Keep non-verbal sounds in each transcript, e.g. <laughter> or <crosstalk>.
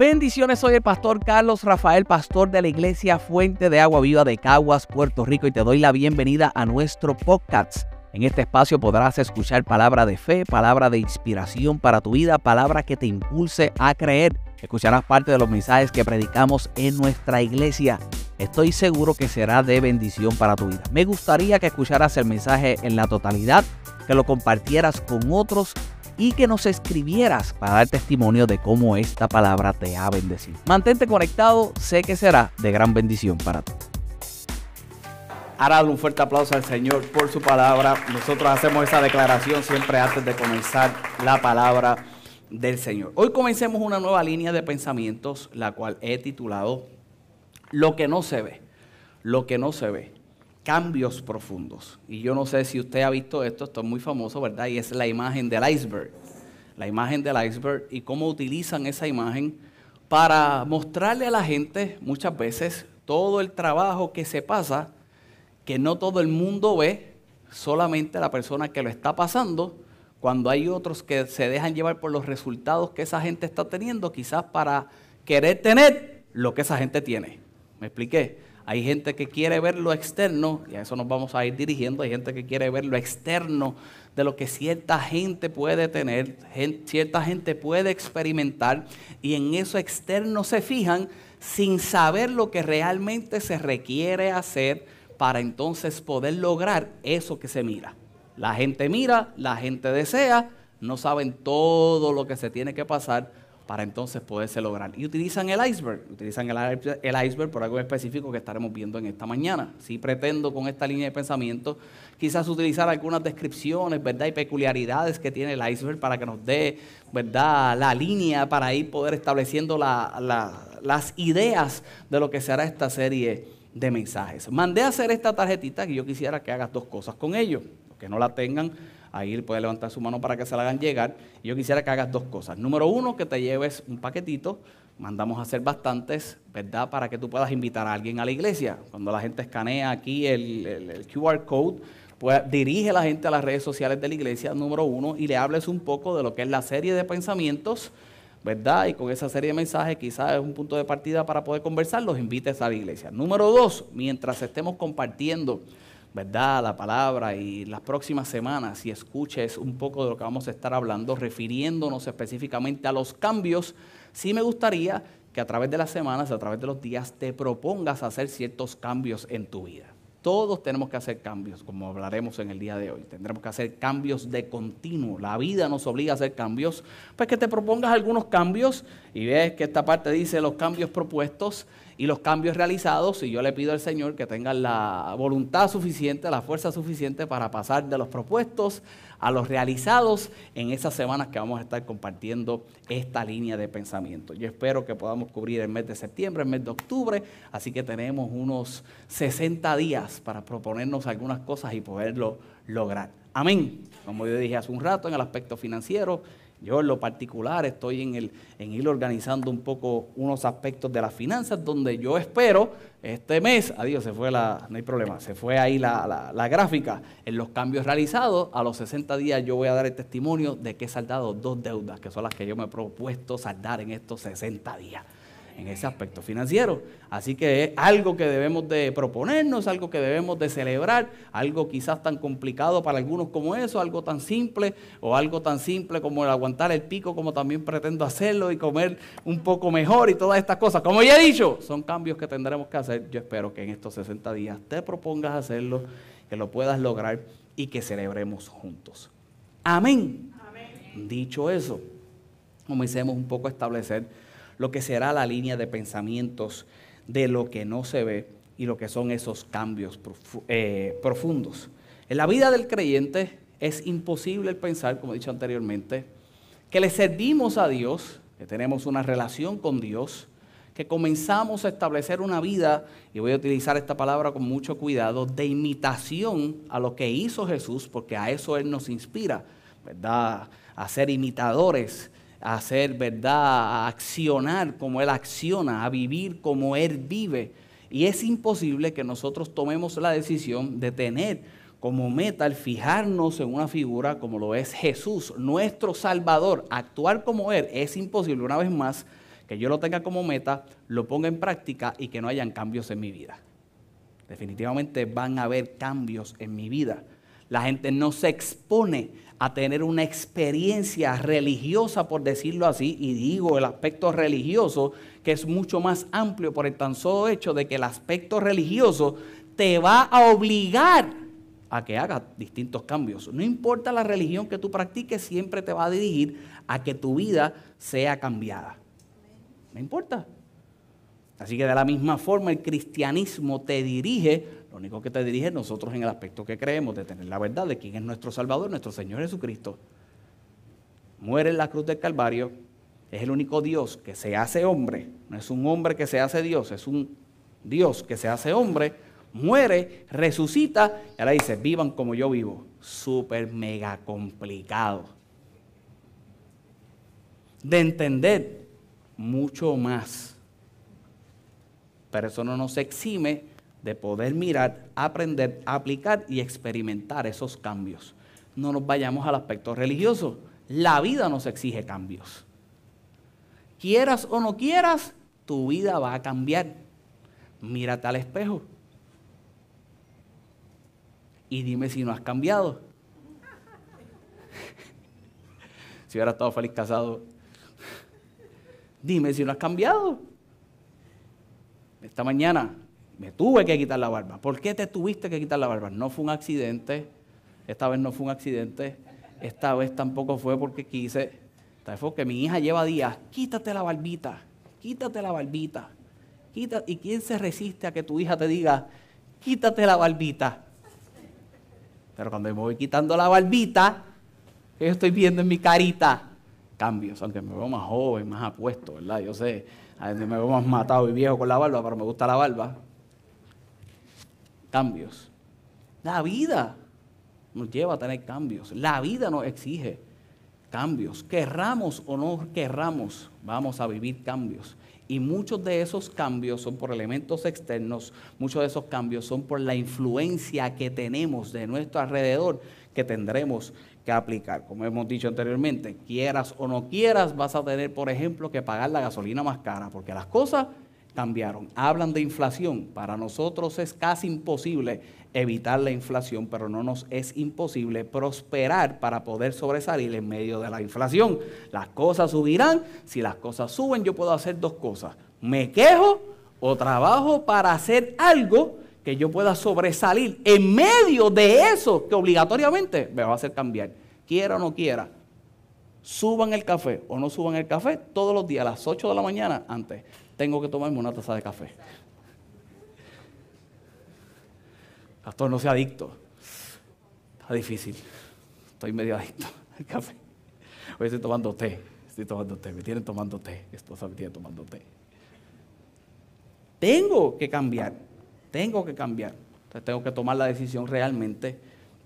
Bendiciones, soy el pastor Carlos Rafael, pastor de la iglesia Fuente de Agua Viva de Caguas, Puerto Rico, y te doy la bienvenida a nuestro podcast. En este espacio podrás escuchar palabra de fe, palabra de inspiración para tu vida, palabra que te impulse a creer. Escucharás parte de los mensajes que predicamos en nuestra iglesia. Estoy seguro que será de bendición para tu vida. Me gustaría que escucharas el mensaje en la totalidad, que lo compartieras con otros y que nos escribieras para dar testimonio de cómo esta palabra te ha bendecido. Mantente conectado, sé que será de gran bendición para ti. Ahora un fuerte aplauso al Señor por su palabra. Nosotros hacemos esa declaración siempre antes de comenzar la palabra del Señor. Hoy comencemos una nueva línea de pensamientos, la cual he titulado Lo que no se ve. Lo que no se ve cambios profundos. Y yo no sé si usted ha visto esto, esto es muy famoso, ¿verdad? Y es la imagen del iceberg. La imagen del iceberg y cómo utilizan esa imagen para mostrarle a la gente muchas veces todo el trabajo que se pasa, que no todo el mundo ve, solamente la persona que lo está pasando, cuando hay otros que se dejan llevar por los resultados que esa gente está teniendo, quizás para querer tener lo que esa gente tiene. ¿Me expliqué? Hay gente que quiere ver lo externo, y a eso nos vamos a ir dirigiendo, hay gente que quiere ver lo externo de lo que cierta gente puede tener, cierta gente puede experimentar, y en eso externo se fijan sin saber lo que realmente se requiere hacer para entonces poder lograr eso que se mira. La gente mira, la gente desea, no saben todo lo que se tiene que pasar para entonces poderse lograr. Y utilizan el iceberg, utilizan el, iceberg por algo específico que estaremos viendo en esta mañana. Si pretendo con esta línea de pensamiento quizás utilizar algunas descripciones, ¿verdad? Y peculiaridades que tiene el iceberg para que nos dé, ¿verdad? La línea para ir poder estableciendo las ideas de lo que será esta serie de mensajes. Mandé a hacer esta tarjetita que yo quisiera que hagas dos cosas con ellos. Los que no la tengan, Ahí puede levantar su mano para que se la hagan llegar. yo quisiera que hagas dos cosas. Número uno, que te lleves un paquetito. Mandamos a hacer bastantes, ¿verdad? Para que tú puedas invitar a alguien a la iglesia. Cuando la gente escanea aquí el, QR code, pues dirige a la gente a las redes sociales de la iglesia, número uno, y le hables un poco de lo que es la serie de pensamientos, ¿verdad? Y con esa serie de mensajes quizás es un punto de partida para poder conversar, los invites a la iglesia. Número dos, mientras estemos compartiendo ¿verdad? La palabra y las próximas semanas y escuches un poco de lo que vamos a estar hablando, refiriéndonos específicamente a los cambios, sí me gustaría que a través de las semanas, a través de los días, te propongas hacer ciertos cambios en tu vida. Todos tenemos que hacer cambios, como hablaremos en el día de hoy. Tendremos que hacer cambios de continuo. La vida nos obliga a hacer cambios. Pues que te propongas algunos cambios y ves que esta parte dice los cambios propuestos y los cambios realizados. Y yo le pido al Señor que tenga la voluntad suficiente, la fuerza suficiente para pasar de los propuestos a los realizados en esas semanas que vamos a estar compartiendo esta línea de pensamiento. Yo espero que podamos cubrir el mes de septiembre, el mes de octubre, así que tenemos unos 60 días para proponernos algunas cosas y poderlo lograr. Amén. Como yo dije hace un rato, en el aspecto financiero, yo en lo particular estoy en, el, en ir organizando un poco unos aspectos de las finanzas donde yo espero este mes, adiós, se fue la, no hay problema, se fue ahí la, la, gráfica en los cambios realizados. A los 60 días yo voy a dar el testimonio de que he saldado dos deudas, que son las que yo me he propuesto saldar en estos 60 días en ese aspecto financiero. Así que es algo que debemos de proponernos, algo que debemos de celebrar, algo quizás tan complicado para algunos como eso, algo tan simple o algo tan simple como el aguantar el pico como también pretendo hacerlo y comer un poco mejor y todas estas cosas. Como ya he dicho, son cambios que tendremos que hacer. Yo espero que en estos 60 días te propongas hacerlo, que lo puedas lograr y que celebremos juntos. Amén. Amén. Dicho eso, comencemos un poco a establecer lo que será la línea de pensamientos de lo que no se ve y lo que son esos cambios eh, profundos. En la vida del creyente es imposible pensar, como he dicho anteriormente, que le servimos a Dios, que tenemos una relación con Dios, que comenzamos a establecer una vida, y voy a utilizar esta palabra con mucho cuidado, de imitación a lo que hizo Jesús, porque a eso Él nos inspira, ¿verdad? A ser imitadores a hacer, ¿verdad? A accionar como Él acciona, a vivir como Él vive. Y es imposible que nosotros tomemos la decisión de tener como meta el fijarnos en una figura como lo es Jesús, nuestro Salvador, actuar como Él. Es imposible, una vez más, que yo lo tenga como meta, lo ponga en práctica y que no hayan cambios en mi vida. Definitivamente van a haber cambios en mi vida. La gente no se expone a tener una experiencia religiosa, por decirlo así, y digo el aspecto religioso, que es mucho más amplio por el tan solo hecho de que el aspecto religioso te va a obligar a que hagas distintos cambios. No importa la religión que tú practiques, siempre te va a dirigir a que tu vida sea cambiada. No importa. Así que de la misma forma el cristianismo te dirige, lo único que te dirige nosotros en el aspecto que creemos, de tener la verdad de quién es nuestro Salvador, nuestro Señor Jesucristo. Muere en la cruz del Calvario, es el único Dios que se hace hombre, no es un hombre que se hace Dios, es un Dios que se hace hombre, muere, resucita y ahora dice, vivan como yo vivo. Súper mega complicado. De entender mucho más pero eso no nos exime de poder mirar, aprender, aplicar y experimentar esos cambios. No nos vayamos al aspecto religioso. La vida nos exige cambios. Quieras o no quieras, tu vida va a cambiar. Mírate al espejo y dime si no has cambiado. <laughs> si hubiera estado feliz casado, dime si no has cambiado. Esta mañana me tuve que quitar la barba. ¿Por qué te tuviste que quitar la barba? No fue un accidente. Esta vez no fue un accidente. Esta vez tampoco fue porque quise. Esta vez fue porque mi hija lleva días. Quítate la barbita. Quítate la barbita. ¿Y quién se resiste a que tu hija te diga, quítate la barbita? Pero cuando me voy quitando la barbita, ¿qué yo estoy viendo en mi carita? Cambios, aunque me veo más joven, más apuesto, ¿verdad? Yo sé, a me veo más matado y viejo con la barba, pero me gusta la barba. Cambios. La vida nos lleva a tener cambios. La vida nos exige cambios. Querramos o no querramos, vamos a vivir cambios. Y muchos de esos cambios son por elementos externos, muchos de esos cambios son por la influencia que tenemos de nuestro alrededor que tendremos aplicar. Como hemos dicho anteriormente, quieras o no quieras, vas a tener, por ejemplo, que pagar la gasolina más cara, porque las cosas cambiaron. Hablan de inflación. Para nosotros es casi imposible evitar la inflación, pero no nos es imposible prosperar para poder sobresalir en medio de la inflación. Las cosas subirán. Si las cosas suben, yo puedo hacer dos cosas. Me quejo o trabajo para hacer algo que yo pueda sobresalir en medio de eso que obligatoriamente me va a hacer cambiar, quiera o no quiera. Suban el café o no suban el café, todos los días a las 8 de la mañana antes tengo que tomarme una taza de café. Pastor, no sea adicto. Está difícil. Estoy medio adicto al café. Hoy estoy tomando té. Estoy tomando té. Me tienen tomando té. Esposa me tiene tomando té. Tengo que cambiar. Tengo que cambiar. Entonces tengo que tomar la decisión realmente.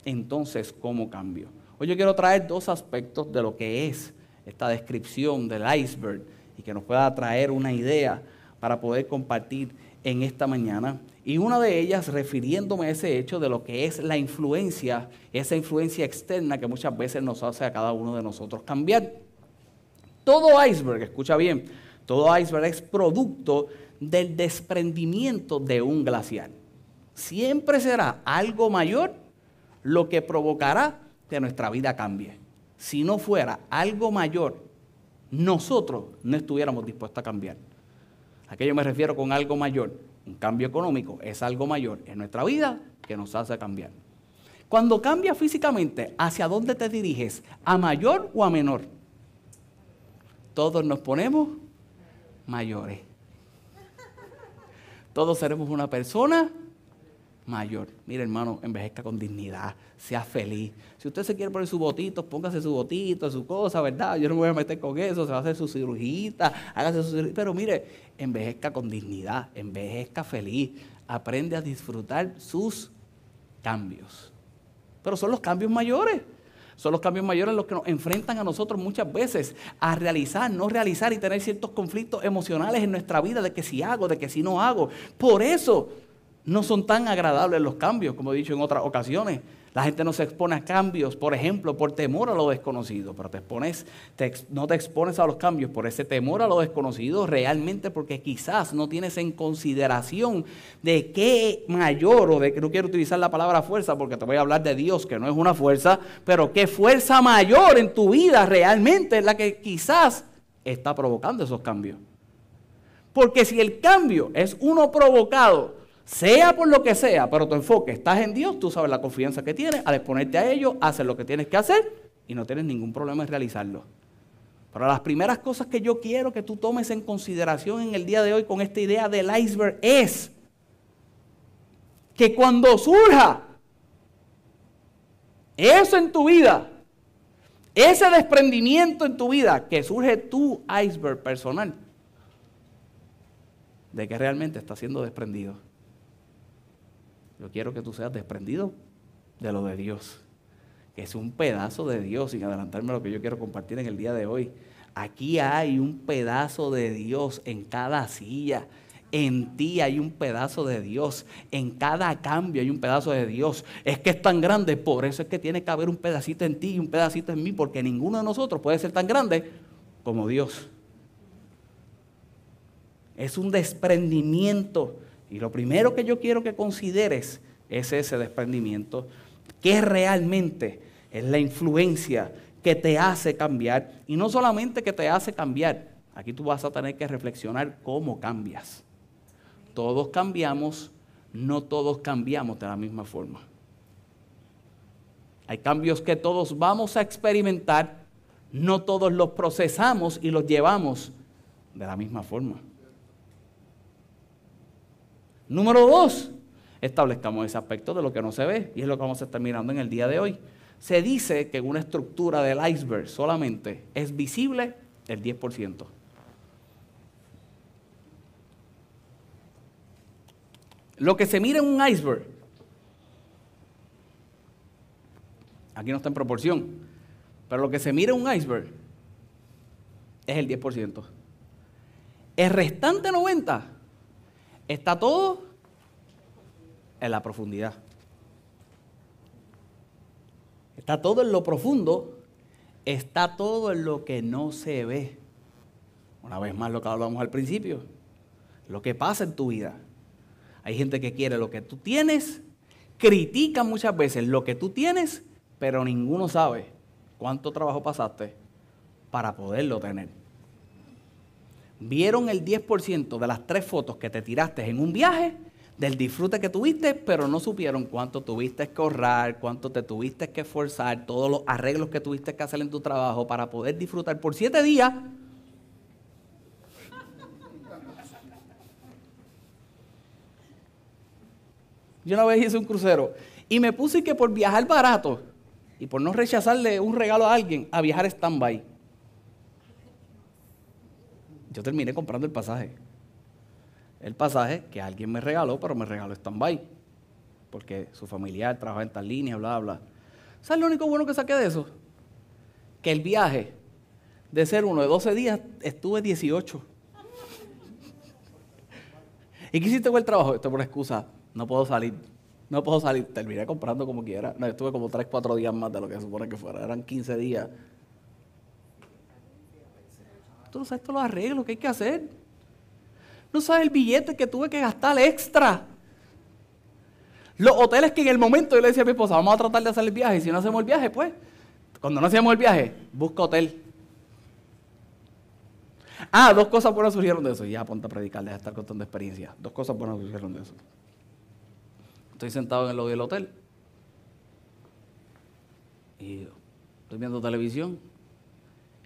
Entonces, ¿cómo cambio? Hoy yo quiero traer dos aspectos de lo que es esta descripción del iceberg y que nos pueda traer una idea para poder compartir en esta mañana. Y una de ellas refiriéndome a ese hecho de lo que es la influencia, esa influencia externa que muchas veces nos hace a cada uno de nosotros cambiar. Todo iceberg, escucha bien, todo iceberg es producto del desprendimiento de un glaciar. Siempre será algo mayor lo que provocará nuestra vida cambie. Si no fuera algo mayor, nosotros no estuviéramos dispuestos a cambiar. ¿A qué yo me refiero con algo mayor? Un cambio económico es algo mayor en nuestra vida que nos hace cambiar. Cuando cambia físicamente, ¿hacia dónde te diriges? ¿A mayor o a menor? Todos nos ponemos mayores todos seremos una persona mayor. Mire, hermano, envejezca con dignidad, sea feliz. Si usted se quiere poner su botito, póngase su botito, su cosa, ¿verdad? Yo no me voy a meter con eso, se va a hacer su cirugita, hágase su cirugía. Pero mire, envejezca con dignidad, envejezca feliz, aprende a disfrutar sus cambios. Pero son los cambios mayores. Son los cambios mayores los que nos enfrentan a nosotros muchas veces a realizar, no realizar y tener ciertos conflictos emocionales en nuestra vida de que si hago, de que si no hago. Por eso no son tan agradables los cambios, como he dicho en otras ocasiones. La gente no se expone a cambios, por ejemplo, por temor a lo desconocido, pero te expones, no te expones a los cambios por ese temor a lo desconocido realmente porque quizás no tienes en consideración de qué mayor, o de que no quiero utilizar la palabra fuerza porque te voy a hablar de Dios, que no es una fuerza, pero qué fuerza mayor en tu vida realmente es la que quizás está provocando esos cambios. Porque si el cambio es uno provocado, sea por lo que sea, pero tu enfoque estás en Dios, tú sabes la confianza que tienes, al exponerte a ello, haces lo que tienes que hacer y no tienes ningún problema en realizarlo. Pero las primeras cosas que yo quiero que tú tomes en consideración en el día de hoy con esta idea del iceberg es que cuando surja eso en tu vida, ese desprendimiento en tu vida, que surge tu iceberg personal, de que realmente está siendo desprendido. Yo quiero que tú seas desprendido de lo de Dios, que es un pedazo de Dios, sin adelantarme a lo que yo quiero compartir en el día de hoy. Aquí hay un pedazo de Dios en cada silla. En ti hay un pedazo de Dios. En cada cambio hay un pedazo de Dios. Es que es tan grande, por eso es que tiene que haber un pedacito en ti y un pedacito en mí, porque ninguno de nosotros puede ser tan grande como Dios. Es un desprendimiento y lo primero que yo quiero que consideres es ese desprendimiento, que realmente es la influencia que te hace cambiar. Y no solamente que te hace cambiar, aquí tú vas a tener que reflexionar cómo cambias. Todos cambiamos, no todos cambiamos de la misma forma. Hay cambios que todos vamos a experimentar, no todos los procesamos y los llevamos de la misma forma. Número dos, establezcamos ese aspecto de lo que no se ve y es lo que vamos a estar mirando en el día de hoy. Se dice que una estructura del iceberg solamente es visible el 10%. Lo que se mira en un iceberg, aquí no está en proporción, pero lo que se mira en un iceberg es el 10%. El restante 90 Está todo en la profundidad. Está todo en lo profundo, está todo en lo que no se ve. Una vez más lo que hablamos al principio, lo que pasa en tu vida. Hay gente que quiere lo que tú tienes, critica muchas veces lo que tú tienes, pero ninguno sabe cuánto trabajo pasaste para poderlo tener vieron el 10% de las tres fotos que te tiraste en un viaje, del disfrute que tuviste, pero no supieron cuánto tuviste que ahorrar, cuánto te tuviste que esforzar, todos los arreglos que tuviste que hacer en tu trabajo para poder disfrutar por siete días. Yo una vez hice un crucero y me puse que por viajar barato y por no rechazarle un regalo a alguien, a viajar stand-by yo terminé comprando el pasaje. El pasaje que alguien me regaló, pero me regaló stand-by. Porque su familiar trabaja en tal línea, bla, bla. ¿Sabes lo único bueno que saqué de eso? Que el viaje de ser uno de 12 días estuve 18. ¿Y qué hiciste con el trabajo? Esto por excusa. No puedo salir. No puedo salir. Terminé comprando como quiera. No, estuve como 3, 4 días más de lo que se supone que fuera. Eran 15 días Tú no sabes todos los arreglos que hay que hacer. No sabes el billete que tuve que gastar extra. Los hoteles que en el momento yo le decía a mi esposa, vamos a tratar de hacer el viaje. Si no hacemos el viaje, pues, cuando no hacemos el viaje, busca hotel. Ah, dos cosas buenas surgieron de eso. Ya ponte a predicar, deja de estar contando experiencia. Dos cosas buenas surgieron de eso. Estoy sentado en el lobby del hotel. Y estoy viendo televisión.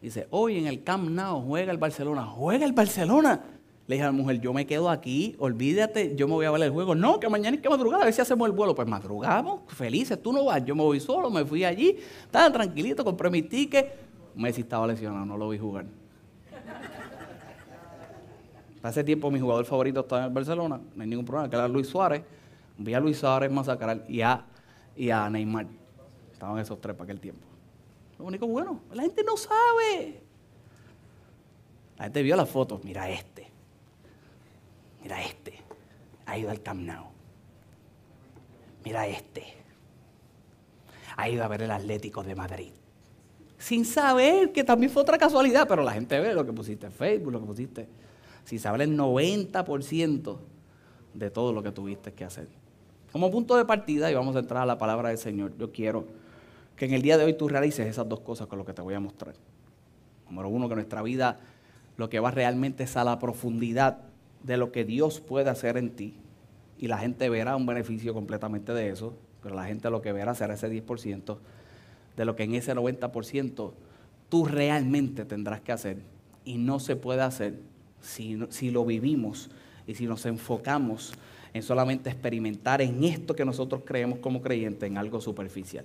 Dice, hoy en el Camp Nou juega el Barcelona. ¿Juega el Barcelona? Le dije a la mujer, yo me quedo aquí, olvídate, yo me voy a ver el juego. No, que mañana hay que madrugar, a ver si hacemos el vuelo. Pues madrugamos, felices, tú no vas, yo me voy solo, me fui allí, estaba tranquilito, compré mi ticket. Messi estaba lesionado, no lo vi jugar. Hace tiempo mi jugador favorito estaba en el Barcelona, no hay ningún problema, que era Luis Suárez. Vi a Luis Suárez masacrar y a, y a Neymar. Estaban esos tres para aquel tiempo. Lo único bueno, la gente no sabe. La gente vio las fotos, mira este. Mira este. Ha ido al Camp. Mira este. ha ido a ver el Atlético de Madrid. Sin saber que también fue otra casualidad, pero la gente ve lo que pusiste en Facebook, lo que pusiste. Sin saber el 90% de todo lo que tuviste que hacer. Como punto de partida, y vamos a entrar a la palabra del Señor, yo quiero que en el día de hoy tú realices esas dos cosas con lo que te voy a mostrar. Número uno, que nuestra vida lo que va realmente es a la profundidad de lo que Dios puede hacer en ti. Y la gente verá un beneficio completamente de eso, pero la gente lo que verá será ese 10% de lo que en ese 90% tú realmente tendrás que hacer. Y no se puede hacer si, si lo vivimos y si nos enfocamos en solamente experimentar en esto que nosotros creemos como creyentes, en algo superficial.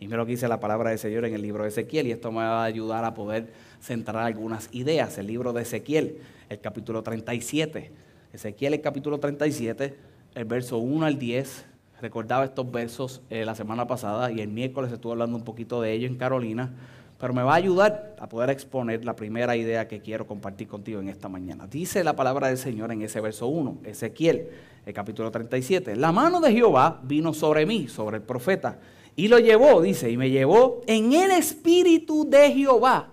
Y mira lo que dice la palabra del Señor en el libro de Ezequiel, y esto me va a ayudar a poder centrar algunas ideas. El libro de Ezequiel, el capítulo 37. Ezequiel, el capítulo 37, el verso 1 al 10. Recordaba estos versos eh, la semana pasada y el miércoles estuve hablando un poquito de ello en Carolina, pero me va a ayudar a poder exponer la primera idea que quiero compartir contigo en esta mañana. Dice la palabra del Señor en ese verso 1, Ezequiel, el capítulo 37. La mano de Jehová vino sobre mí, sobre el profeta y lo llevó, dice, y me llevó en el espíritu de Jehová.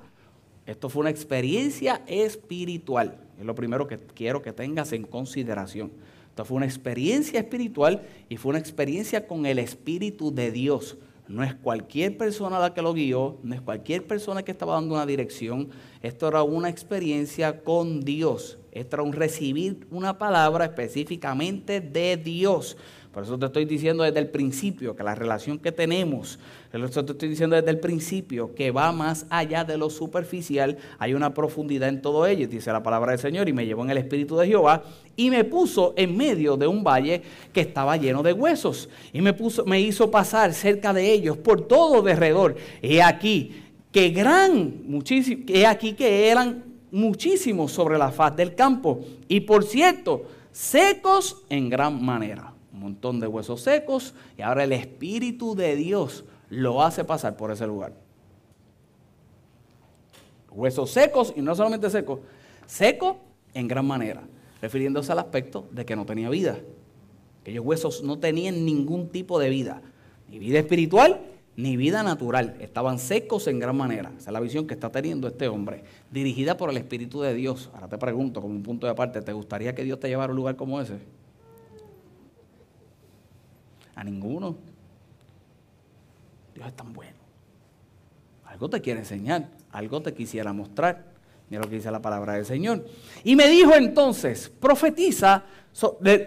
Esto fue una experiencia espiritual. Es lo primero que quiero que tengas en consideración. Esto fue una experiencia espiritual y fue una experiencia con el Espíritu de Dios. No es cualquier persona la que lo guió, no es cualquier persona que estaba dando una dirección. Esto era una experiencia con Dios. Esto era un recibir una palabra específicamente de Dios. Por eso te estoy diciendo desde el principio que la relación que tenemos, por eso te estoy diciendo desde el principio que va más allá de lo superficial, hay una profundidad en todo ello, dice la palabra del Señor, y me llevó en el Espíritu de Jehová y me puso en medio de un valle que estaba lleno de huesos, y me, puso, me hizo pasar cerca de ellos por todo derredor. He aquí que gran, muchísimo, he aquí que eran muchísimos sobre la faz del campo, y por cierto, secos en gran manera montón de huesos secos y ahora el Espíritu de Dios lo hace pasar por ese lugar. Huesos secos y no solamente secos, seco en gran manera, refiriéndose al aspecto de que no tenía vida. Aquellos huesos no tenían ningún tipo de vida, ni vida espiritual ni vida natural. Estaban secos en gran manera. Esa es la visión que está teniendo este hombre, dirigida por el Espíritu de Dios. Ahora te pregunto, como un punto de aparte, ¿te gustaría que Dios te llevara a un lugar como ese? A ninguno. Dios es tan bueno. Algo te quiere enseñar, algo te quisiera mostrar. Mira lo que dice la palabra del Señor. Y me dijo entonces, profetiza,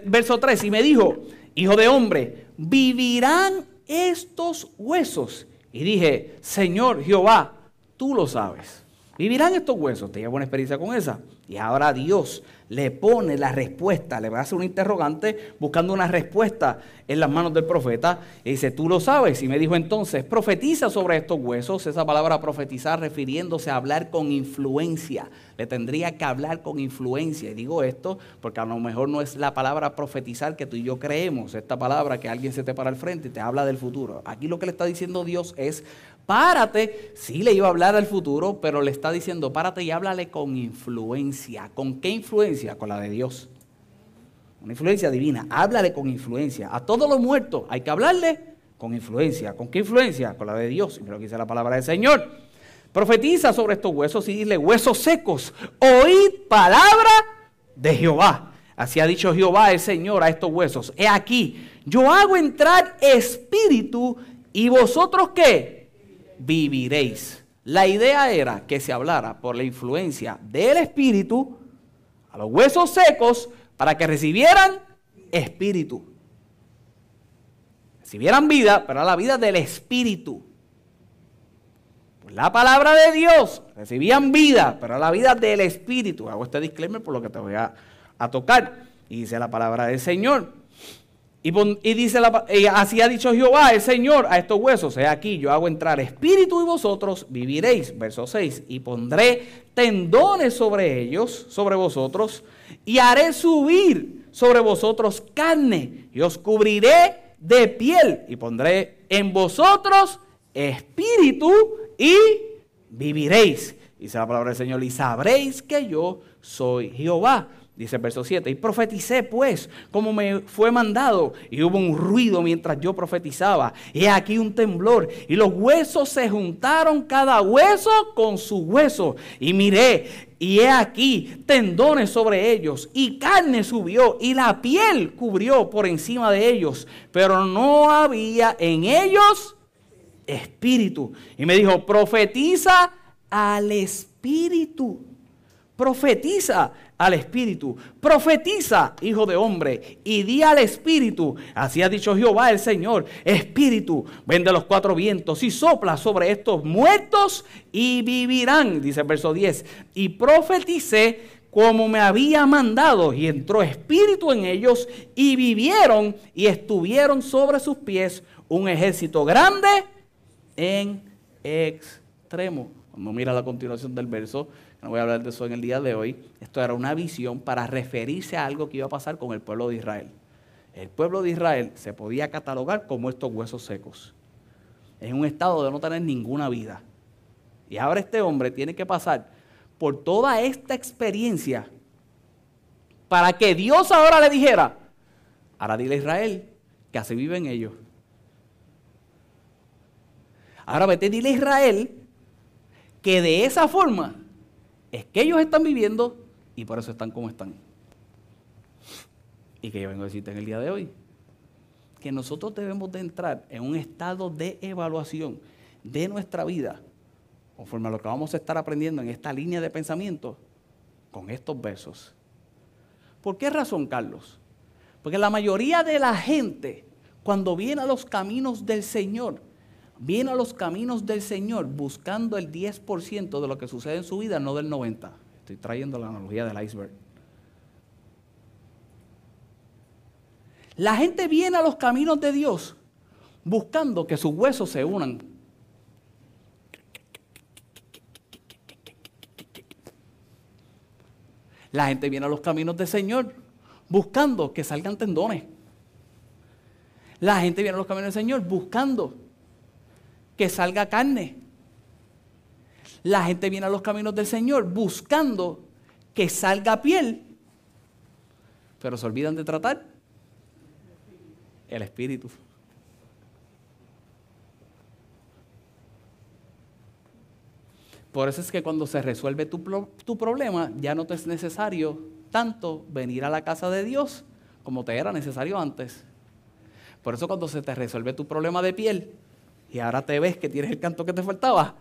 verso 3, y me dijo, hijo de hombre, vivirán estos huesos. Y dije, Señor Jehová, tú lo sabes. Vivirán estos huesos. Te llevo una experiencia con esa. Y ahora Dios le pone la respuesta, le va a hacer un interrogante buscando una respuesta en las manos del profeta. Y dice, tú lo sabes. Y me dijo entonces, profetiza sobre estos huesos. Esa palabra profetizar refiriéndose a hablar con influencia. Le tendría que hablar con influencia. Y digo esto porque a lo mejor no es la palabra profetizar que tú y yo creemos. Esta palabra que alguien se te para al frente y te habla del futuro. Aquí lo que le está diciendo Dios es, párate. Sí le iba a hablar del futuro, pero le está diciendo, párate y háblale con influencia. ¿Con qué influencia? Con la de Dios. Una influencia divina. Háblale con influencia. A todos los muertos hay que hablarle con influencia. ¿Con qué influencia? Con la de Dios. Y lo que dice la palabra del Señor. Profetiza sobre estos huesos y dile, huesos secos, oíd palabra de Jehová. Así ha dicho Jehová el Señor a estos huesos. He aquí, yo hago entrar espíritu y vosotros qué? Viviréis. La idea era que se hablara por la influencia del espíritu a los huesos secos para que recibieran espíritu. Recibieran vida, pero la vida del espíritu. la palabra de Dios recibían vida, pero la vida del espíritu. Hago este disclaimer por lo que te voy a, a tocar. Y dice la palabra del Señor. Y, dice, así ha dicho Jehová, el Señor, a estos huesos, he aquí, yo hago entrar espíritu y vosotros viviréis. Verso 6, y pondré tendones sobre ellos, sobre vosotros, y haré subir sobre vosotros carne, y os cubriré de piel, y pondré en vosotros espíritu y viviréis. dice la palabra del Señor, y sabréis que yo soy Jehová. Dice el verso 7, y profeticé pues como me fue mandado, y hubo un ruido mientras yo profetizaba, y aquí un temblor, y los huesos se juntaron cada hueso con su hueso, y miré, y he aquí tendones sobre ellos, y carne subió, y la piel cubrió por encima de ellos, pero no había en ellos espíritu. Y me dijo, profetiza al espíritu, profetiza al Espíritu. Profetiza, hijo de hombre, y di al Espíritu. Así ha dicho Jehová el Señor. Espíritu, vende los cuatro vientos y sopla sobre estos muertos y vivirán, dice el verso 10. Y profeticé como me había mandado, y entró espíritu en ellos, y vivieron y estuvieron sobre sus pies un ejército grande en extremo. Cuando mira la continuación del verso, no voy a hablar de eso en el día de hoy. Esto era una visión para referirse a algo que iba a pasar con el pueblo de Israel. El pueblo de Israel se podía catalogar como estos huesos secos. En un estado de no tener ninguna vida. Y ahora este hombre tiene que pasar por toda esta experiencia para que Dios ahora le dijera, ahora dile a Israel que así viven ellos. Ahora vete, dile a Israel que de esa forma es que ellos están viviendo y por eso están como están. Y que yo vengo a decirte en el día de hoy, que nosotros debemos de entrar en un estado de evaluación de nuestra vida, conforme a lo que vamos a estar aprendiendo en esta línea de pensamiento, con estos versos. ¿Por qué razón, Carlos? Porque la mayoría de la gente, cuando viene a los caminos del Señor, viene a los caminos del Señor buscando el 10% de lo que sucede en su vida, no del 90%. Estoy trayendo la analogía del iceberg. La gente viene a los caminos de Dios buscando que sus huesos se unan. La gente viene a los caminos del Señor buscando que salgan tendones. La gente viene a los caminos del Señor buscando que salga carne. La gente viene a los caminos del Señor buscando que salga piel, pero se olvidan de tratar el espíritu. Por eso es que cuando se resuelve tu, tu, problema, ya no te es necesario tanto venir a la casa de Dios como te era necesario antes. Por eso cuando se te resuelve tu problema de piel, y ahora te ves que tienes el canto que te faltaba.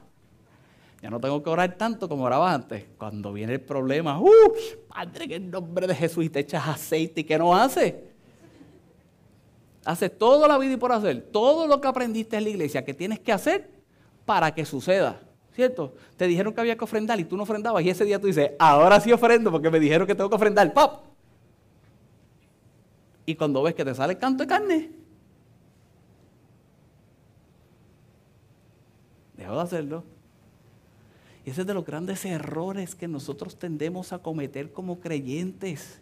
Ya no tengo que orar tanto como oraba antes. Cuando viene el problema, ¡uh! Padre, que en nombre de Jesús y te echas aceite y ¿qué no hace? Haces todo la vida y por hacer. Todo lo que aprendiste en la iglesia que tienes que hacer para que suceda. ¿Cierto? Te dijeron que había que ofrendar y tú no ofrendabas y ese día tú dices, ahora sí ofrendo porque me dijeron que tengo que ofrendar. ¡Pop! Y cuando ves que te sale el canto de carne, De hacerlo. Y ese es de los grandes errores que nosotros tendemos a cometer como creyentes.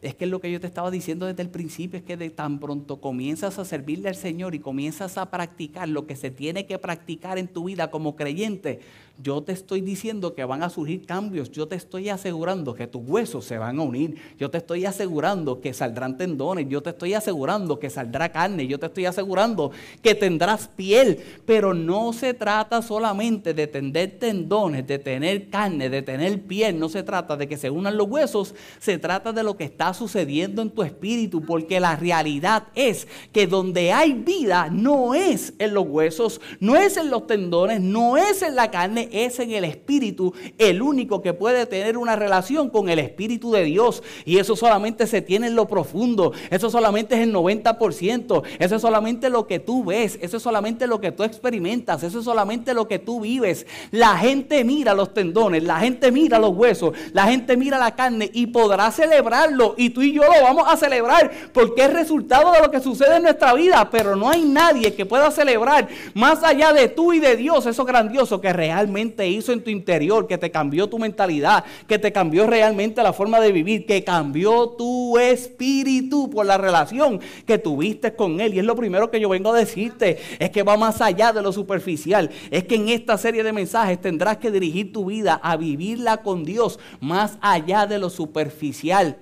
Es que lo que yo te estaba diciendo desde el principio es que de tan pronto comienzas a servirle al Señor y comienzas a practicar lo que se tiene que practicar en tu vida como creyente, yo te estoy diciendo que van a surgir cambios. Yo te estoy asegurando que tus huesos se van a unir. Yo te estoy asegurando que saldrán tendones. Yo te estoy asegurando que saldrá carne. Yo te estoy asegurando que tendrás piel. Pero no se trata solamente de tener tendones, de tener carne, de tener piel. No se trata de que se unan los huesos. Se trata de lo que está sucediendo en tu espíritu. Porque la realidad es que donde hay vida no es en los huesos, no es en los tendones, no es en la carne es en el Espíritu el único que puede tener una relación con el Espíritu de Dios. Y eso solamente se tiene en lo profundo. Eso solamente es el 90%. Eso es solamente lo que tú ves. Eso es solamente lo que tú experimentas. Eso es solamente lo que tú vives. La gente mira los tendones. La gente mira los huesos. La gente mira la carne y podrá celebrarlo. Y tú y yo lo vamos a celebrar porque es resultado de lo que sucede en nuestra vida. Pero no hay nadie que pueda celebrar más allá de tú y de Dios eso grandioso que realmente hizo en tu interior, que te cambió tu mentalidad, que te cambió realmente la forma de vivir, que cambió tu espíritu por la relación que tuviste con Él. Y es lo primero que yo vengo a decirte, es que va más allá de lo superficial. Es que en esta serie de mensajes tendrás que dirigir tu vida a vivirla con Dios más allá de lo superficial.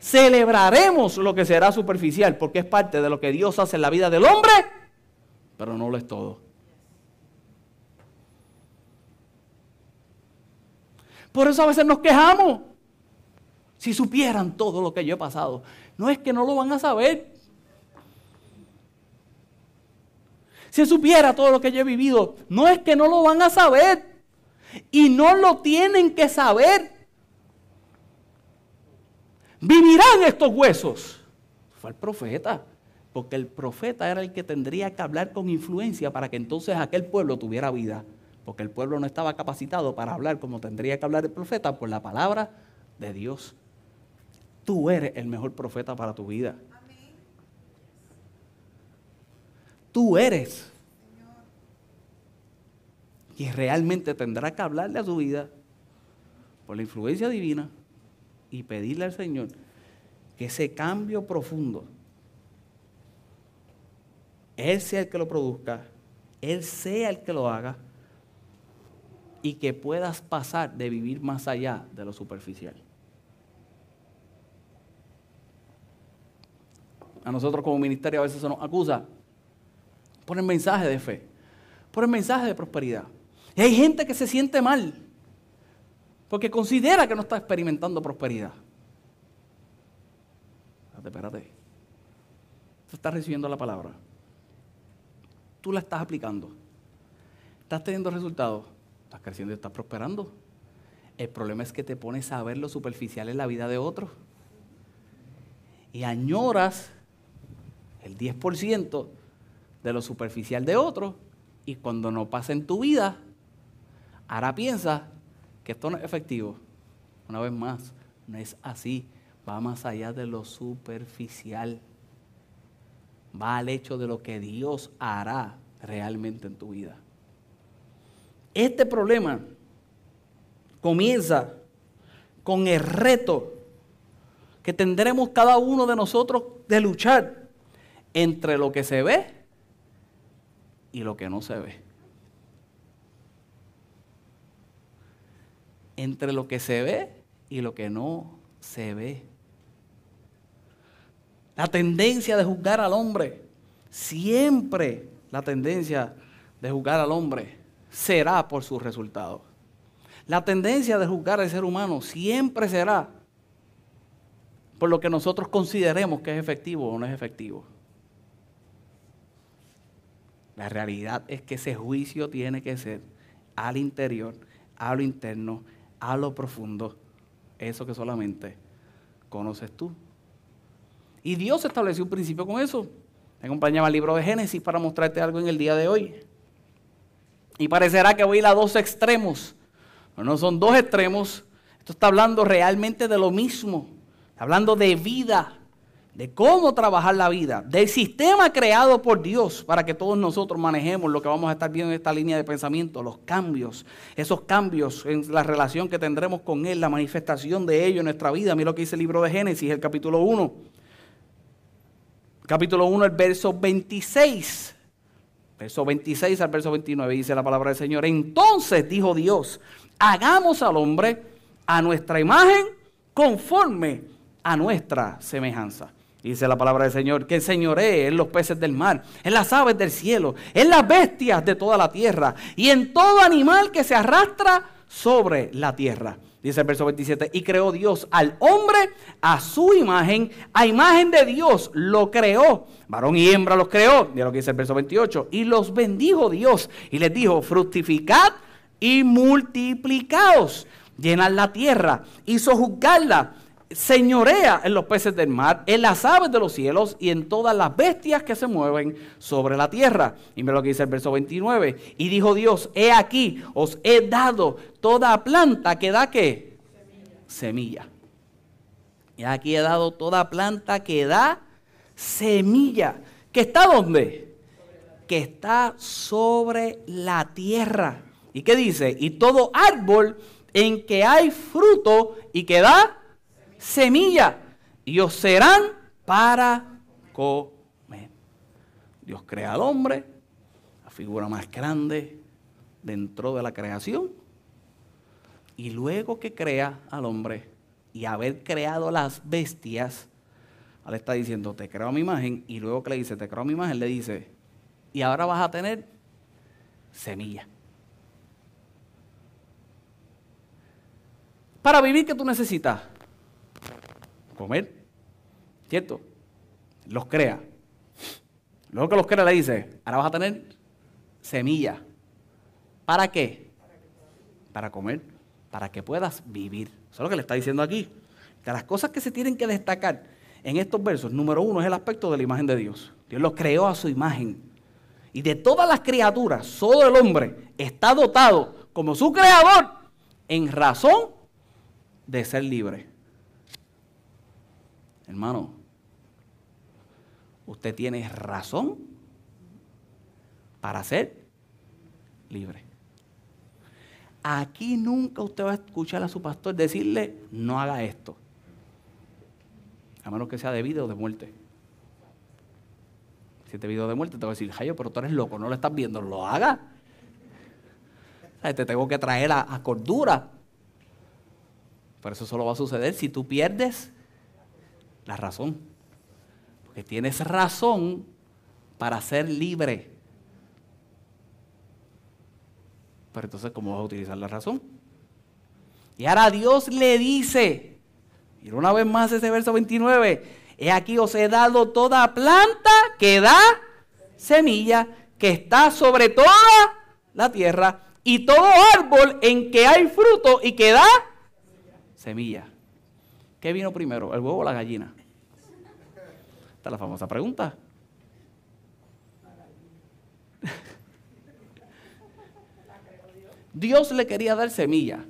Celebraremos lo que será superficial, porque es parte de lo que Dios hace en la vida del hombre, pero no lo es todo. Por eso a veces nos quejamos. Si supieran todo lo que yo he pasado, no es que no lo van a saber. Si supiera todo lo que yo he vivido, no es que no lo van a saber. Y no lo tienen que saber. Vivirán estos huesos. Fue el profeta. Porque el profeta era el que tendría que hablar con influencia para que entonces aquel pueblo tuviera vida. Porque el pueblo no estaba capacitado para hablar como tendría que hablar el profeta por la palabra de Dios. Tú eres el mejor profeta para tu vida. Tú eres. Y realmente tendrá que hablarle a su vida por la influencia divina y pedirle al Señor que ese cambio profundo, Él sea el que lo produzca, Él sea el que lo haga y que puedas pasar de vivir más allá de lo superficial. A nosotros como ministerio a veces se nos acusa por el mensaje de fe, por el mensaje de prosperidad. Y hay gente que se siente mal porque considera que no está experimentando prosperidad. Espérate, espérate. Tú estás recibiendo la palabra. Tú la estás aplicando. Estás teniendo resultados. Estás creciendo y estás prosperando. El problema es que te pones a ver lo superficial en la vida de otros. Y añoras el 10% de lo superficial de otros. Y cuando no pasa en tu vida, Ahora piensa que esto no es efectivo. Una vez más, no es así. Va más allá de lo superficial. Va al hecho de lo que Dios hará realmente en tu vida. Este problema comienza con el reto que tendremos cada uno de nosotros de luchar entre lo que se ve y lo que no se ve. entre lo que se ve y lo que no se ve. La tendencia de juzgar al hombre, siempre la tendencia de juzgar al hombre será por sus resultados. La tendencia de juzgar al ser humano siempre será por lo que nosotros consideremos que es efectivo o no es efectivo. La realidad es que ese juicio tiene que ser al interior, a lo interno, a lo profundo, eso que solamente conoces tú. Y Dios estableció un principio con eso. Me acompañaba el libro de Génesis para mostrarte algo en el día de hoy. Y parecerá que voy a ir a dos extremos. Pero no son dos extremos. Esto está hablando realmente de lo mismo. hablando de vida de cómo trabajar la vida, del sistema creado por Dios para que todos nosotros manejemos lo que vamos a estar viendo en esta línea de pensamiento, los cambios, esos cambios en la relación que tendremos con Él, la manifestación de ello en nuestra vida. Mira lo que dice el libro de Génesis, el capítulo 1. Capítulo 1, el verso 26. Verso 26 al verso 29 dice la palabra del Señor. Entonces dijo Dios, hagamos al hombre a nuestra imagen conforme a nuestra semejanza. Dice la palabra del Señor, que señoree en los peces del mar, en las aves del cielo, en las bestias de toda la tierra y en todo animal que se arrastra sobre la tierra. Dice el verso 27, y creó Dios al hombre a su imagen, a imagen de Dios lo creó. Varón y hembra los creó, mira lo que dice el verso 28, y los bendijo Dios y les dijo, fructificad y multiplicaos, llenad la tierra y sojuzgarla señorea en los peces del mar, en las aves de los cielos y en todas las bestias que se mueven sobre la tierra. Y mira lo que dice el verso 29. Y dijo Dios, he aquí, os he dado toda planta que da qué? Semilla. Y aquí he dado toda planta que da semilla. ¿Que está dónde? Que está sobre la tierra ¿Y qué dice? Y todo árbol en que hay fruto y que da semilla, y os serán para comer. Dios crea al hombre, la figura más grande dentro de la creación, y luego que crea al hombre y haber creado las bestias, él está diciendo, te creo a mi imagen, y luego que le dice, te creo a mi imagen, le dice, y ahora vas a tener semilla. Para vivir, ¿qué tú necesitas? Comer. ¿Cierto? Los crea. Luego que los crea, le dice, ahora vas a tener semilla. ¿Para qué? Para comer, para que puedas vivir. Eso es lo que le está diciendo aquí. Que las cosas que se tienen que destacar en estos versos, número uno es el aspecto de la imagen de Dios. Dios los creó a su imagen. Y de todas las criaturas, solo el hombre está dotado como su creador en razón de ser libre. Hermano, usted tiene razón para ser libre. Aquí nunca usted va a escuchar a su pastor decirle, no haga esto. A menos que sea debido de muerte. Si es debido de muerte, te voy a decir, Jayo, pero tú eres loco, no lo estás viendo, lo haga. Te tengo que traer a, a cordura. Pero eso solo va a suceder si tú pierdes la razón. Porque tienes razón para ser libre. Pero entonces, ¿cómo vas a utilizar la razón? Y ahora Dios le dice, y una vez más ese verso 29, he aquí os he dado toda planta que da semilla, que está sobre toda la tierra, y todo árbol en que hay fruto y que da semilla. ¿Qué vino primero, el huevo o la gallina? Esta es la famosa pregunta. <laughs> Dios le quería dar semilla,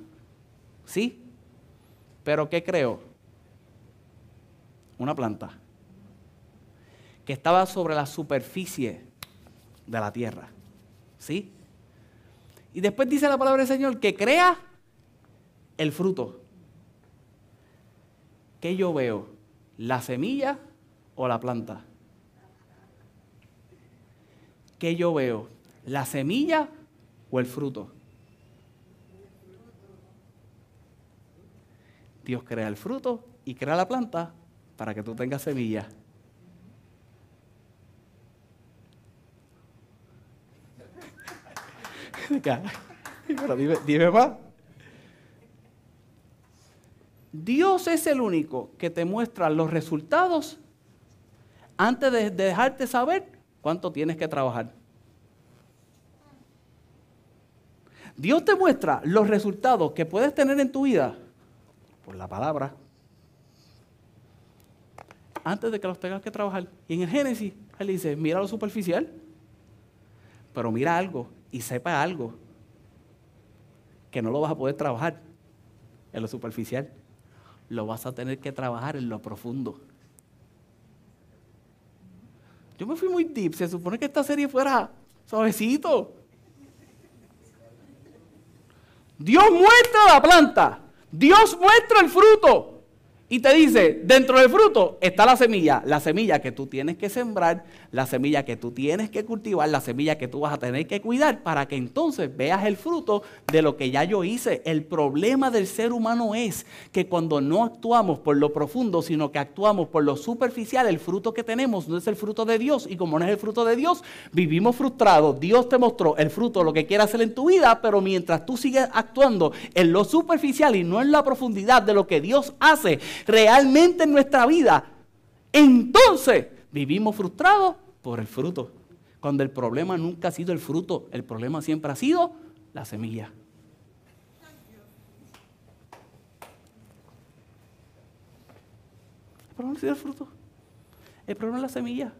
¿sí? Pero ¿qué creó? Una planta que estaba sobre la superficie de la tierra, ¿sí? Y después dice la palabra del Señor que crea el fruto. ¿Qué yo veo? ¿La semilla o la planta? ¿Qué yo veo? ¿La semilla o el fruto? Dios crea el fruto y crea la planta para que tú tengas semilla. <laughs> dime, más. Dios es el único que te muestra los resultados antes de, dejarte saber cuánto tienes que trabajar. Dios te muestra los resultados que puedes tener en tu vida por la palabra antes de que los tengas que trabajar. Y en el Génesis, Él dice, mira lo superficial, pero mira algo y sepa algo que no lo vas a poder trabajar en lo superficial lo vas a tener que trabajar en lo profundo. Yo me fui muy deep, se supone que esta serie fuera suavecito. Dios muestra la planta, Dios muestra el fruto. Y te dice, dentro del fruto está la semilla, la semilla que tú tienes que sembrar, la semilla que tú tienes que cultivar, la semilla que tú vas a tener que cuidar para que entonces veas el fruto de lo que ya yo hice. El problema del ser humano es que cuando no actuamos por lo profundo, sino que actuamos por lo superficial, el fruto que tenemos no es el fruto de Dios. Y como no es el fruto de Dios, vivimos frustrados. Dios te mostró el fruto, lo que quiere hacer en tu vida, pero mientras tú sigues actuando en lo superficial y no en la profundidad de lo que Dios hace, realmente en nuestra vida, entonces vivimos frustrados por el fruto. Cuando el problema nunca ha sido el fruto, el problema siempre ha sido la semilla. El problema ha sido el fruto. El problema es la semilla.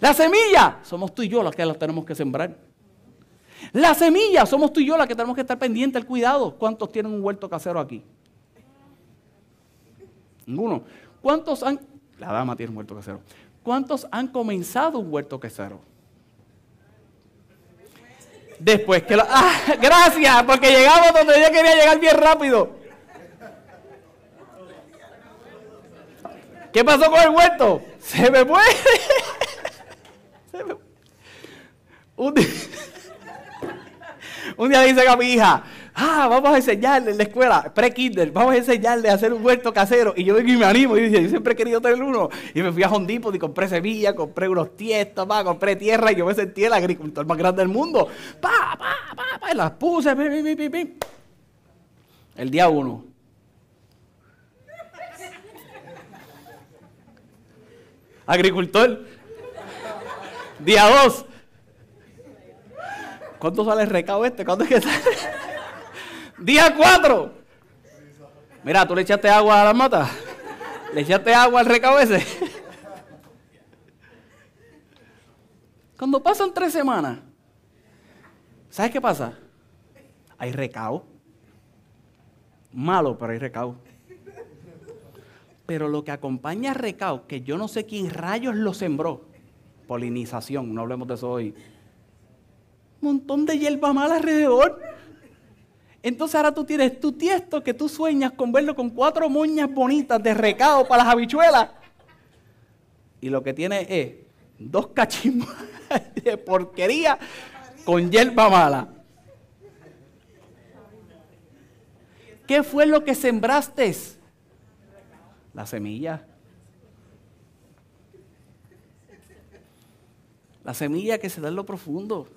La semilla somos tú y yo las que la tenemos que sembrar. La semilla, somos tú y yo las que tenemos que estar pendientes, el cuidado. ¿Cuántos tienen un huerto casero aquí? Ninguno. ¿Cuántos han, la dama tiene un huerto casero. ¿Cuántos han comenzado un huerto casero? Después que lo... <laughs> ¡Ah! Gracias, porque llegamos donde yo quería llegar bien rápido. ¿Qué pasó con el huerto? Se me fue. <laughs> Se me... Un día... <laughs> Un día dice a mi hija, ah, vamos a enseñarle en la escuela, pre-kinder, vamos a enseñarle a hacer un huerto casero. Y yo vengo y me animo y dice, yo siempre he querido tener uno. Y me fui a Hondipo y compré semillas, compré unos tiestos, compré tierra y yo me sentí el agricultor más grande del mundo. Pa, pa, pa, pa, y las puse, pi, pi, pi, El día uno. Agricultor. Día dos. ¿Cuánto sale el recado este? ¿Cuánto es que sale? Día 4. Mira, tú le echaste agua a la mata. Le echaste agua al recado ese. Cuando pasan tres semanas, ¿sabes qué pasa? Hay recao. Malo, pero hay recao. Pero lo que acompaña a recao, que yo no sé quién rayos lo sembró, polinización, no hablemos de eso hoy montón de hierba mala alrededor. Entonces ahora tú tienes tu tiesto que tú sueñas con verlo con cuatro moñas bonitas de recado para las habichuelas. Y lo que tiene es dos cachimbos <laughs> de porquería con hierba mala. ¿Qué fue lo que sembraste? La semilla. La semilla que se da en lo profundo.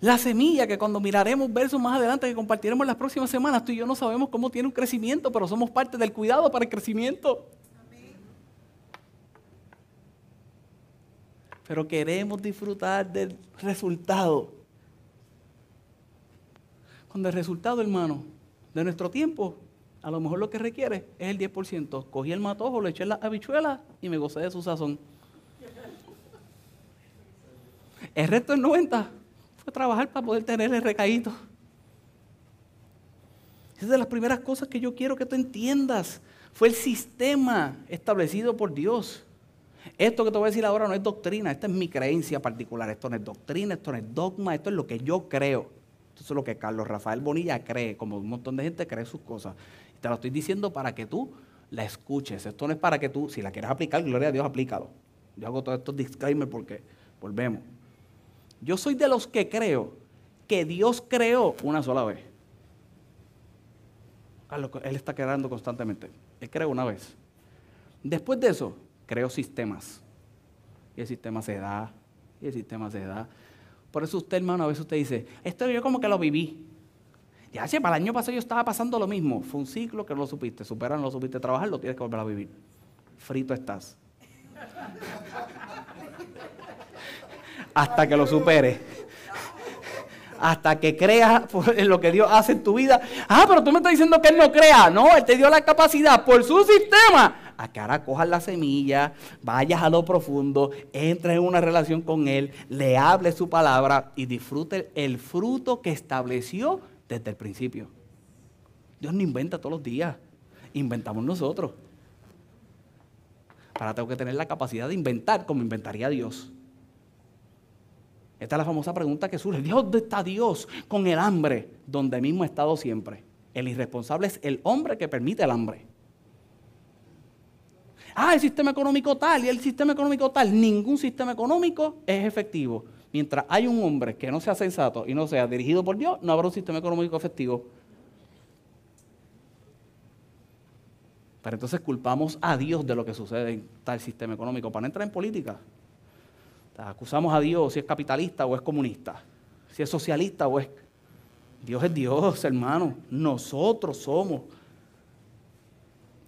La semilla que cuando miraremos versos más adelante que compartiremos las próximas semanas, tú y yo no sabemos cómo tiene un crecimiento, pero somos parte del cuidado para el crecimiento. Pero queremos disfrutar del resultado. Cuando el resultado, hermano, de nuestro tiempo, a lo mejor lo que requiere es el 10%. Cogí el matojo, le eché las habichuelas y me gocé de su sazón. El resto es 90 trabajar para poder tener el recaído. Es de las primeras cosas que yo quiero que tú entiendas. Fue el sistema establecido por Dios. Esto que te voy a decir ahora no es doctrina, esta es mi creencia particular. Esto no es doctrina, esto no es dogma, esto es lo que yo creo. Esto es lo que Carlos Rafael Bonilla cree, como un montón de gente cree sus cosas. te lo estoy diciendo para que tú la escuches. Esto no es para que tú, si la quieres aplicar, gloria a Dios, aplícalo. Yo hago todos estos disclaimers porque volvemos. Yo soy de los que creo que Dios creó una sola vez. Él está quedando constantemente. Él creó una vez. Después de eso, creó sistemas. Y el sistema se da, y el sistema se da. Por eso usted, hermano, a veces usted dice, esto yo como que lo viví. Ya, si para el año pasado yo estaba pasando lo mismo. Fue un ciclo que no lo supiste superar, no lo supiste trabajar, lo tienes que volver a vivir. Frito estás hasta que lo superes. Hasta que creas en lo que Dios hace en tu vida. Ah, pero tú me estás diciendo que Él no crea. No, Él te dio la capacidad por su sistema. A que ahora cojas la semilla, vayas a lo profundo, entres en una relación con Él, le hables su palabra y disfrute el fruto que estableció desde el principio. Dios no inventa todos los días, inventamos nosotros. Para tengo que tener la capacidad de inventar como inventaría Dios. Esta es la famosa pregunta que surge. ¿Dónde está Dios con el hambre? Donde mismo ha estado siempre. El irresponsable es el hombre que permite el hambre. Ah, el sistema económico tal y el sistema económico tal. Ningún sistema económico es efectivo. Mientras hay un hombre que no sea sensato y no sea dirigido por Dios, no habrá un sistema económico efectivo. Pero entonces culpamos a Dios de lo que sucede en tal sistema económico para no entrar en política. Acusamos a Dios si es capitalista o es comunista, si es socialista o es... Dios es Dios, hermano. Nosotros somos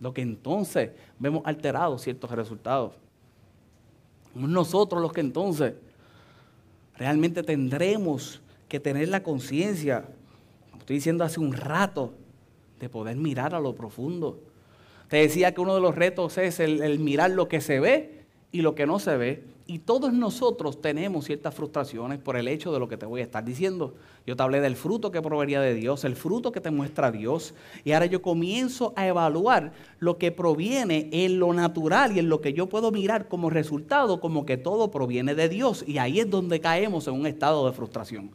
lo que entonces vemos alterados ciertos resultados. Somos nosotros los que entonces realmente tendremos que tener la conciencia, como estoy diciendo hace un rato, de poder mirar a lo profundo. Te decía que uno de los retos es el, el mirar lo que se ve y lo que no se ve. Y todos nosotros tenemos ciertas frustraciones por el hecho de lo que te voy a estar diciendo. Yo te hablé del fruto que provenía de Dios, el fruto que te muestra Dios. Y ahora yo comienzo a evaluar lo que proviene en lo natural y en lo que yo puedo mirar como resultado, como que todo proviene de Dios. Y ahí es donde caemos en un estado de frustración.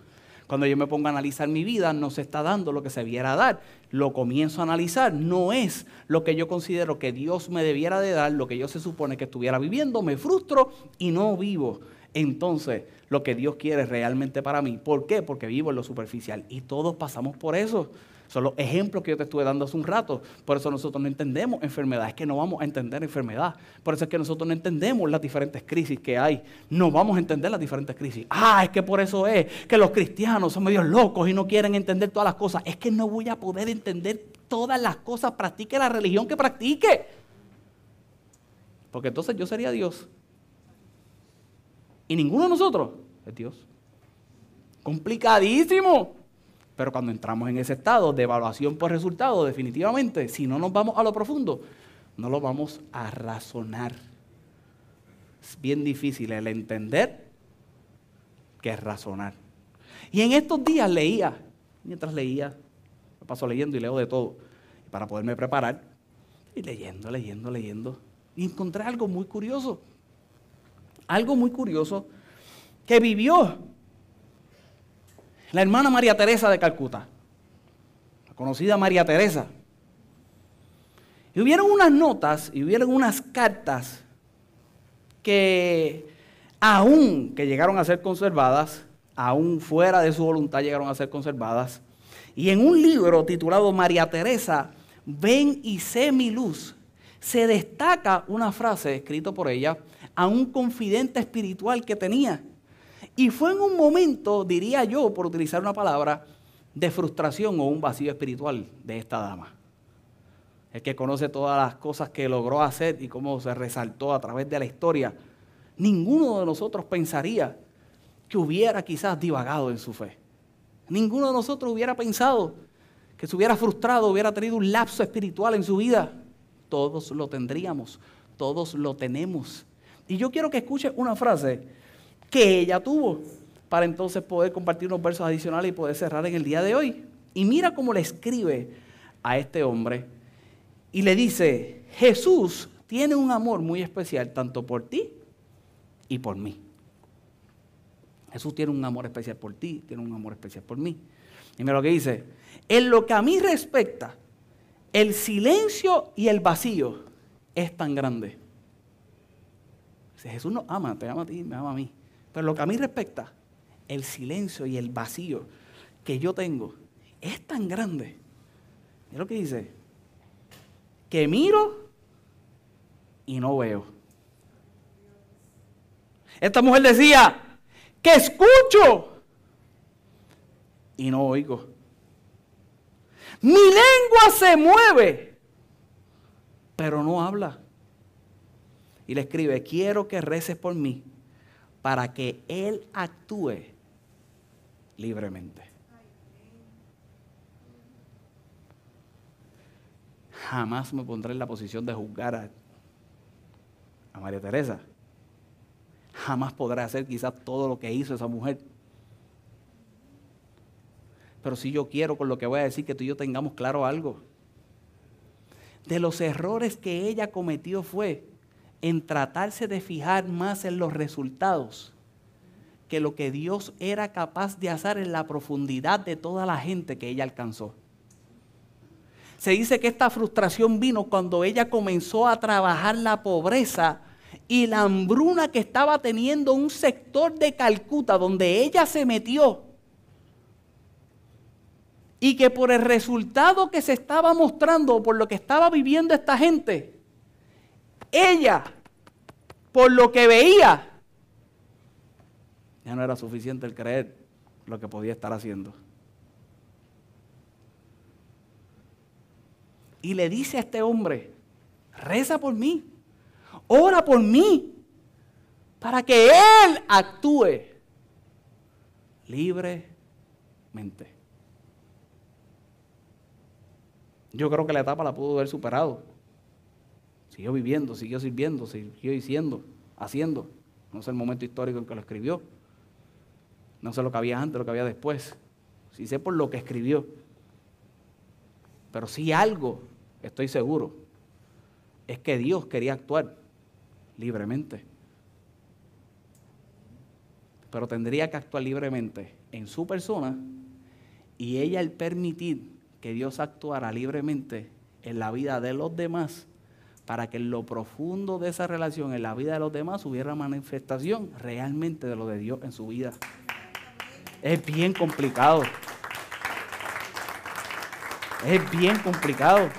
Cuando yo me pongo a analizar mi vida, no se está dando lo que se debiera dar. Lo comienzo a analizar. No es lo que yo considero que Dios me debiera de dar, lo que yo se supone que estuviera viviendo. Me frustro y no vivo. Entonces, lo que Dios quiere realmente para mí. ¿Por qué? Porque vivo en lo superficial. Y todos pasamos por eso. Son los ejemplos que yo te estuve dando hace un rato. Por eso nosotros no entendemos enfermedad. Es que no vamos a entender enfermedad. Por eso es que nosotros no entendemos las diferentes crisis que hay. No vamos a entender las diferentes crisis. Ah, es que por eso es que los cristianos son medios locos y no quieren entender todas las cosas. Es que no voy a poder entender todas las cosas. Practique la religión que practique. Porque entonces yo sería Dios. Y ninguno de nosotros es Dios. Complicadísimo. Pero cuando entramos en ese estado de evaluación por resultado, definitivamente, si no nos vamos a lo profundo, no lo vamos a razonar. Es bien difícil el entender que es razonar. Y en estos días leía, mientras leía, me paso leyendo y leo de todo, para poderme preparar, y leyendo, leyendo, leyendo, y encontré algo muy curioso. Algo muy curioso que vivió la hermana María Teresa de Calcuta, la conocida María Teresa. Y hubieron unas notas y hubieron unas cartas que aún que llegaron a ser conservadas, aún fuera de su voluntad llegaron a ser conservadas. Y en un libro titulado María Teresa, ven y sé mi luz, se destaca una frase escrita por ella a un confidente espiritual que tenía y fue en un momento, diría yo, por utilizar una palabra, de frustración o un vacío espiritual de esta dama. El que conoce todas las cosas que logró hacer y cómo se resaltó a través de la historia, ninguno de nosotros pensaría que hubiera quizás divagado en su fe. Ninguno de nosotros hubiera pensado que se hubiera frustrado, hubiera tenido un lapso espiritual en su vida. Todos lo tendríamos, todos lo tenemos. Y yo quiero que escuche una frase que ella tuvo para entonces poder compartir unos versos adicionales y poder cerrar en el día de hoy. Y mira cómo le escribe a este hombre y le dice, Jesús tiene un amor muy especial tanto por ti y por mí. Jesús tiene un amor especial por ti, tiene un amor especial por mí. Y mira lo que dice, en lo que a mí respecta, el silencio y el vacío es tan grande. Jesús nos ama, te ama a ti, me ama a mí. Pero lo que a mí respecta, el silencio y el vacío que yo tengo es tan grande. Mira lo que dice. Que miro y no veo. Esta mujer decía, que escucho y no oigo. Mi lengua se mueve, pero no habla. Y le escribe, quiero que reces por mí para que Él actúe libremente. Jamás me pondré en la posición de juzgar a, María Teresa. Jamás podré hacer quizás todo lo que hizo esa mujer. Pero si yo quiero con lo que voy a decir que tú y yo tengamos claro algo. De los errores que ella cometió fue en tratarse de fijar más en los resultados que lo que Dios era capaz de hacer en la profundidad de toda la gente que ella alcanzó. Se dice que esta frustración vino cuando ella comenzó a trabajar la pobreza y la hambruna que estaba teniendo un sector de Calcuta donde ella se metió. Y que por el resultado que se estaba mostrando, por lo que estaba viviendo esta gente, ella, por lo que veía, ya no era suficiente el creer lo que podía estar haciendo. Y le dice a este hombre, reza por mí, ora por mí, para que Él actúe libremente. Yo creo que la etapa la pudo haber superado. Siguió viviendo, siguió sirviendo, siguió diciendo, haciendo. No sé el momento histórico en que lo escribió. No sé lo que había antes, lo que había después. Sí sé por lo que escribió. Pero sí algo, estoy seguro, es que Dios quería actuar libremente. Pero tendría que actuar libremente en su persona y ella al permitir que Dios actuara libremente en la vida de los demás, para que en lo profundo de esa relación, en la vida de los demás, hubiera manifestación realmente de lo de Dios en su vida. Es bien complicado. Es bien complicado.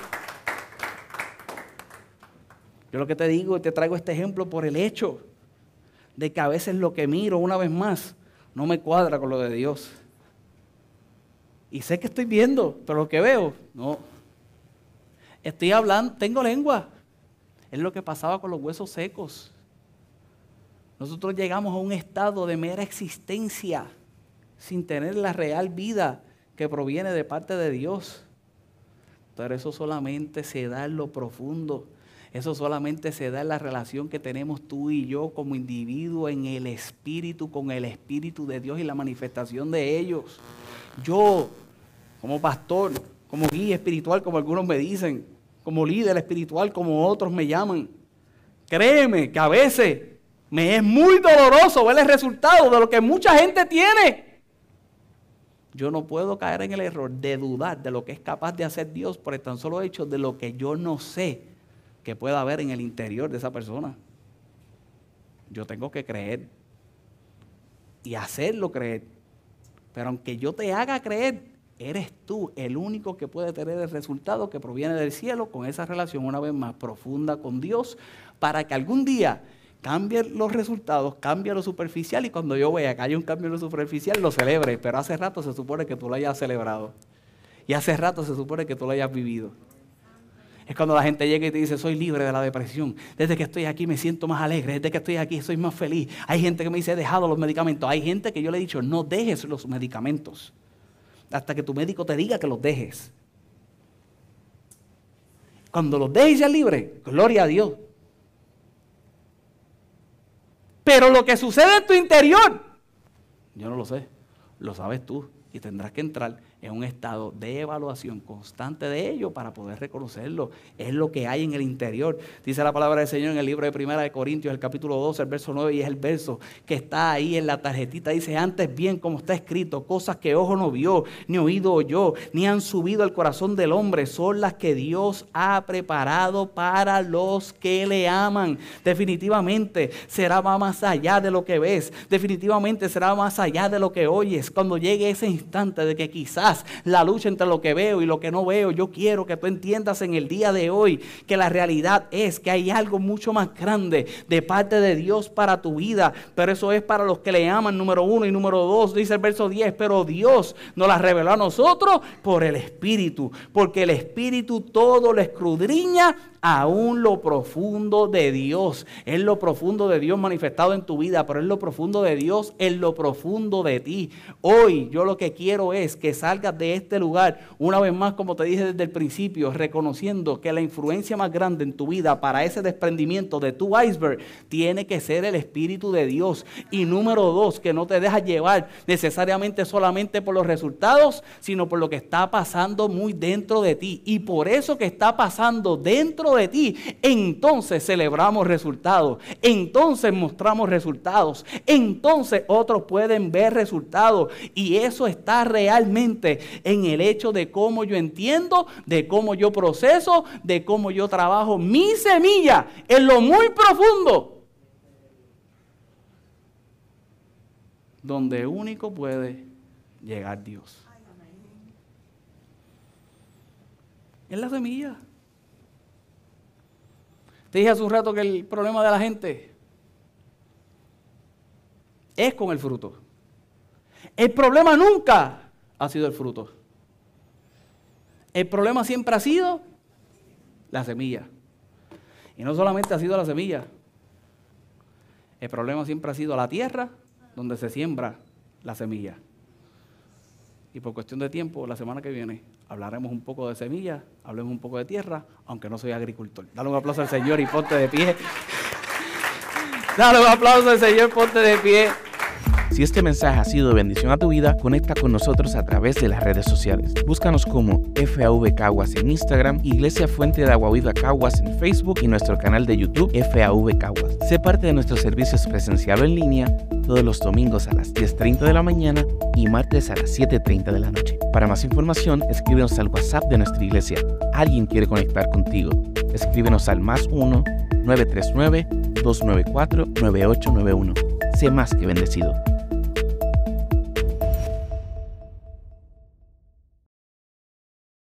Yo lo que te digo, te traigo este ejemplo por el hecho de que a veces lo que miro una vez más no me cuadra con lo de Dios. Y sé que estoy viendo, pero lo que veo, no. Estoy hablando, tengo lengua. Es lo que pasaba con los huesos secos. Nosotros llegamos a un estado de mera existencia sin tener la real vida que proviene de parte de Dios. Pero eso solamente se da en lo profundo. Eso solamente se da en la relación que tenemos tú y yo como individuo en el Espíritu, con el Espíritu de Dios y la manifestación de ellos. Yo, como pastor, como guía espiritual, como algunos me dicen, como líder espiritual, como otros me llaman, créeme que a veces me es muy doloroso ver el resultado de lo que mucha gente tiene. Yo no puedo caer en el error de dudar de lo que es capaz de hacer Dios por el tan solo hecho de lo que yo no sé que pueda haber en el interior de esa persona. Yo tengo que creer y hacerlo creer. Pero aunque yo te haga creer, eres tú el único que puede tener el resultado que proviene del cielo con esa relación una vez más profunda con Dios para que algún día cambie los resultados, cambie lo superficial y cuando yo vea que hay un cambio en lo superficial, lo celebre. Pero hace rato se supone que tú lo hayas celebrado. Y hace rato se supone que tú lo hayas vivido. Es cuando la gente llega y te dice, soy libre de la depresión. Desde que estoy aquí me siento más alegre. Desde que estoy aquí soy más feliz. Hay gente que me dice, he dejado los medicamentos. Hay gente que yo le he dicho, no dejes los medicamentos. Hasta que tu médico te diga que los dejes. Cuando los dejes ya libre, gloria a Dios. Pero lo que sucede en tu interior, yo no lo sé, lo sabes tú y tendrás que entrar en un estado de evaluación constante de ello para poder reconocerlo. Es lo que hay en el interior. Dice la palabra del Señor en el libro de Primera de Corintios, el capítulo 12, el verso 9, y es el verso que está ahí en la tarjetita. Dice, antes bien, como está escrito, cosas que ojo no vio, ni oído oyó, ni han subido al corazón del hombre, son las que Dios ha preparado para los que le aman. Definitivamente será más allá de lo que ves. Definitivamente será más allá de lo que oyes. Cuando llegue ese instante de que quizás la lucha entre lo que veo y lo que no veo. Yo quiero que tú entiendas en el día de hoy que la realidad es que hay algo mucho más grande de parte de Dios para tu vida. Pero eso es para los que le aman, número uno y número dos. Dice el verso 10, pero Dios nos la reveló a nosotros por el Espíritu. Porque el Espíritu todo lo escudriña aún lo profundo de Dios. Es lo profundo de Dios manifestado en tu vida, pero es lo profundo de Dios en lo profundo de ti. Hoy yo lo que quiero es que salgas de este lugar, una vez más, como te dije desde el principio, reconociendo que la influencia más grande en tu vida para ese desprendimiento de tu iceberg tiene que ser el Espíritu de Dios. Y número dos, que no te dejas llevar necesariamente solamente por los resultados, sino por lo que está pasando muy dentro de ti. Y por eso que está pasando dentro de ti, entonces celebramos resultados, entonces mostramos resultados, entonces otros pueden ver resultados. Y eso está realmente en el hecho de cómo yo entiendo, de cómo yo proceso, de cómo yo trabajo mi semilla en lo muy profundo. Donde único puede llegar Dios. Es la semilla. Te dije hace un rato que el problema de la gente es con el fruto. El problema nunca ha sido el fruto. El problema siempre ha sido la semilla. Y no solamente ha sido la semilla. El problema siempre ha sido la tierra donde se siembra la semilla. Y por cuestión de tiempo, la semana que viene hablaremos un poco de semillas, hablemos un poco de tierra, aunque no soy agricultor. Dale un aplauso al Señor y ponte de pie. <laughs> Dale un aplauso al Señor, ponte de pie. Si este mensaje ha sido de bendición a tu vida, conecta con nosotros a través de las redes sociales. Búscanos como FAV Caguas en Instagram, Iglesia Fuente de Agua Viva Caguas en Facebook y nuestro canal de YouTube FAV Caguas. Sé parte de nuestros servicios presencial en línea todos los domingos a las 10.30 de la mañana y martes a las 7.30 de la noche. Para más información, escríbenos al WhatsApp de nuestra iglesia. Alguien quiere conectar contigo. Escríbenos al más 1 939 294 9891. Sé más que bendecido.